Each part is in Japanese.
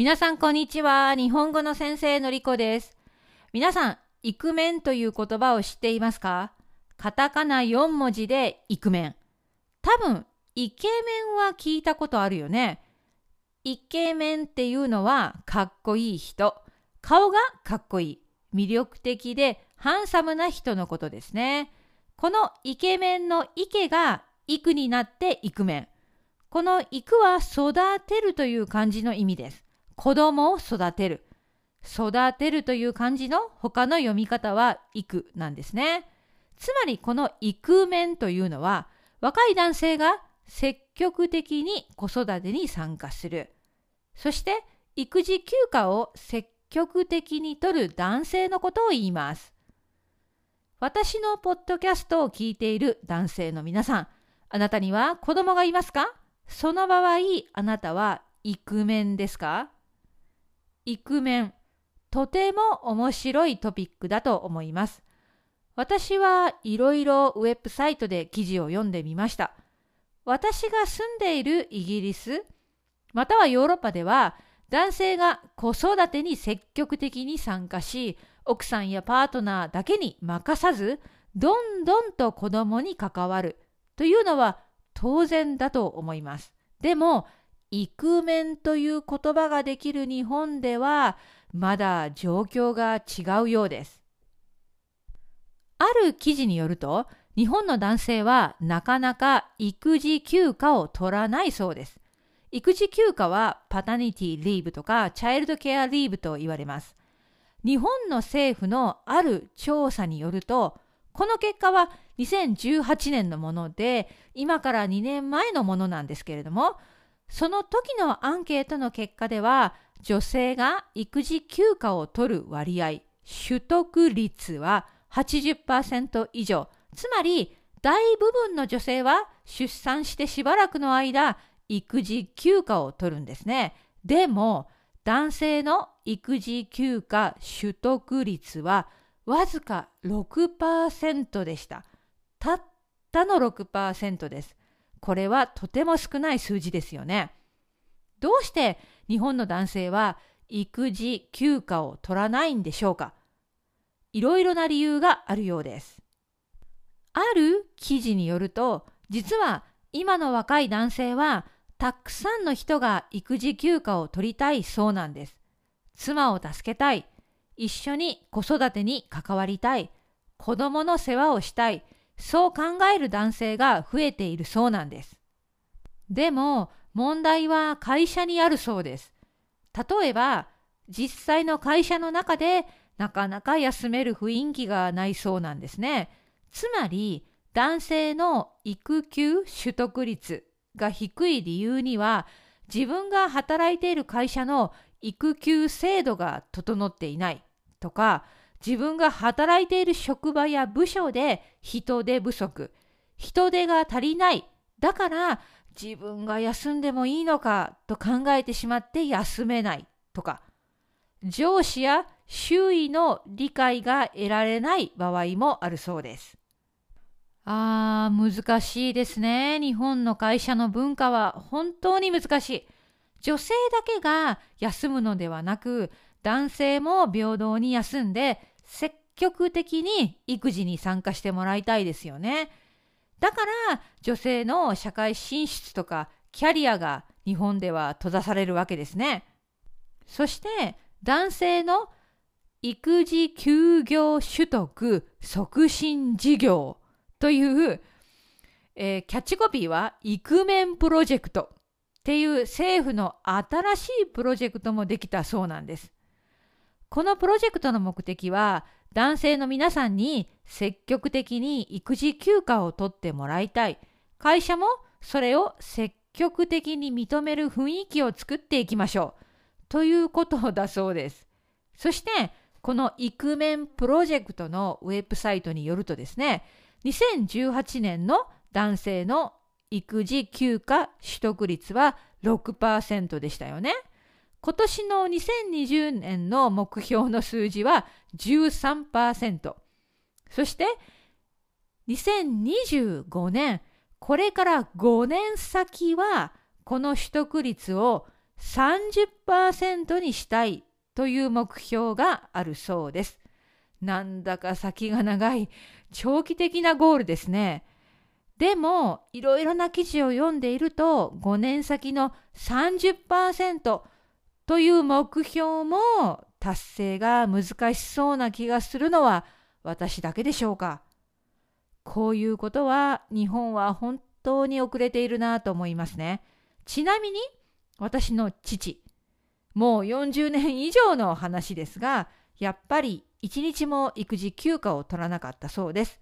皆さんこんにちは。日本語の先生のりこです。皆さん、イクメンという言葉を知っていますか？カタカナ4文字でイクメン。多分、イケメンは聞いたことあるよね。イケメンっていうのはかっこいい人。顔がかっこいい。魅力的でハンサムな人のことですね。このイケメンのイケがイクになってイクメン。このイクは育てるという漢字の意味です。子供を育てる。育てるという漢字の他の読み方は育なんですね。つまりこの育面というのは若い男性が積極的に子育てに参加する。そして育児休暇を積極的に取る男性のことを言います。私のポッドキャストを聞いている男性の皆さん、あなたには子供がいますか？その場合、あなたはイクメンですか？イクメン、とても面白いトピックだと思います。私はいろいろウェブサイトで記事を読んでみました。私が住んでいるイギリス、またはヨーロッパでは、男性が子育てに積極的に参加し、奥さんやパートナーだけに任さず、どんどんと子供に関わるというのは当然だと思います。でも、イクメンという言葉ができる日本ではまだ状況が違うようです。ある記事によると日本の男性はなかなか育児休暇を取らないそうです。育児休暇はパタニティリーブとかチャイルドケアリーブと言われます。日本の政府のある調査によるとこの結果は2018年のもので今から2年前のものなんですけれどもその時のアンケートの結果では、女性が育児休暇を取る割合、取得率は80%以上。つまり、大部分の女性は出産してしばらくの間、育児休暇を取るんですね。でも、男性の育児休暇取得率はわずか6%でした。たったの6%です。これはとても少ない数字ですよね。どうして日本の男性は育児休暇を取らないんでしょうか？いろいろな理由があるようです。ある記事によると、実は今の若い男性はたくさんの人が育児休暇を取りたいそうなんです。妻を助けたい、一緒に子育てに関わりたい、子供の世話をしたい、そう考える男性が増えているそうなんです。でも問題は会社にあるそうです。例えば実際の会社の中でなかなか休める雰囲気がないそうなんですね。つまり男性の育休取得率が低い理由には自分が働いている会社の育休制度が整っていないとか自分が働いている職場や部署で人手不足、人手が足りない、だから自分が休んでもいいのかと考えてしまって休めないとか、上司や周囲の理解が得られない場合もあるそうです。あー、難しいですね。日本の会社の文化は本当に難しい。女性だけが休むのではなく、男性も平等に休んで積極的に育児に参加してもらいたいですよね。だから女性の社会進出とかキャリアが日本では閉ざされるわけですね。そして男性の育児休業取得促進事業という、えー、キャッチコピーはイクメンプロジェクトっていう政府の新しいプロジェクトもできたそうなんです。このプロジェクトの目的は男性の皆さんに積極的に育児休暇を取ってもらいたい。会社もそれを積極的に認める雰囲気を作っていきましょう。ということだそうです。そして、このイクメンプロジェクトのウェブサイトによるとですね、2018年の男性の育児休暇取得率は6%でしたよね。今年の2020年の目標の数字は13%。そして2025年、これから5年先はこの取得率を30%にしたいという目標があるそうです。なんだか先が長い長期的なゴールですね。でも、いろいろな記事を読んでいると、5年先の30%という目標も達成が難しそうな気がするのは私だけでしょうか。こういうことは日本は本当に遅れているなと思いますね。ちなみに私の父、もう40年以上の話ですが、やっぱり一日も育児休暇を取らなかったそうです。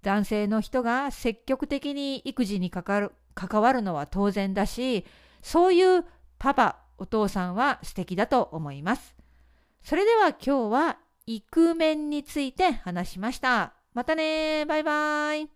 男性の人が積極的に育児に関わる関わるのは当然だし、そういうパパ、お父さんは素敵だと思います。それでは今日はイクメンについて話しました。またねバイバイ